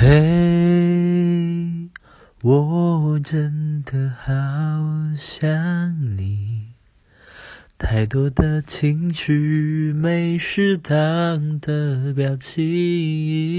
嘿我真的好想你。太多的情绪没适当的表情。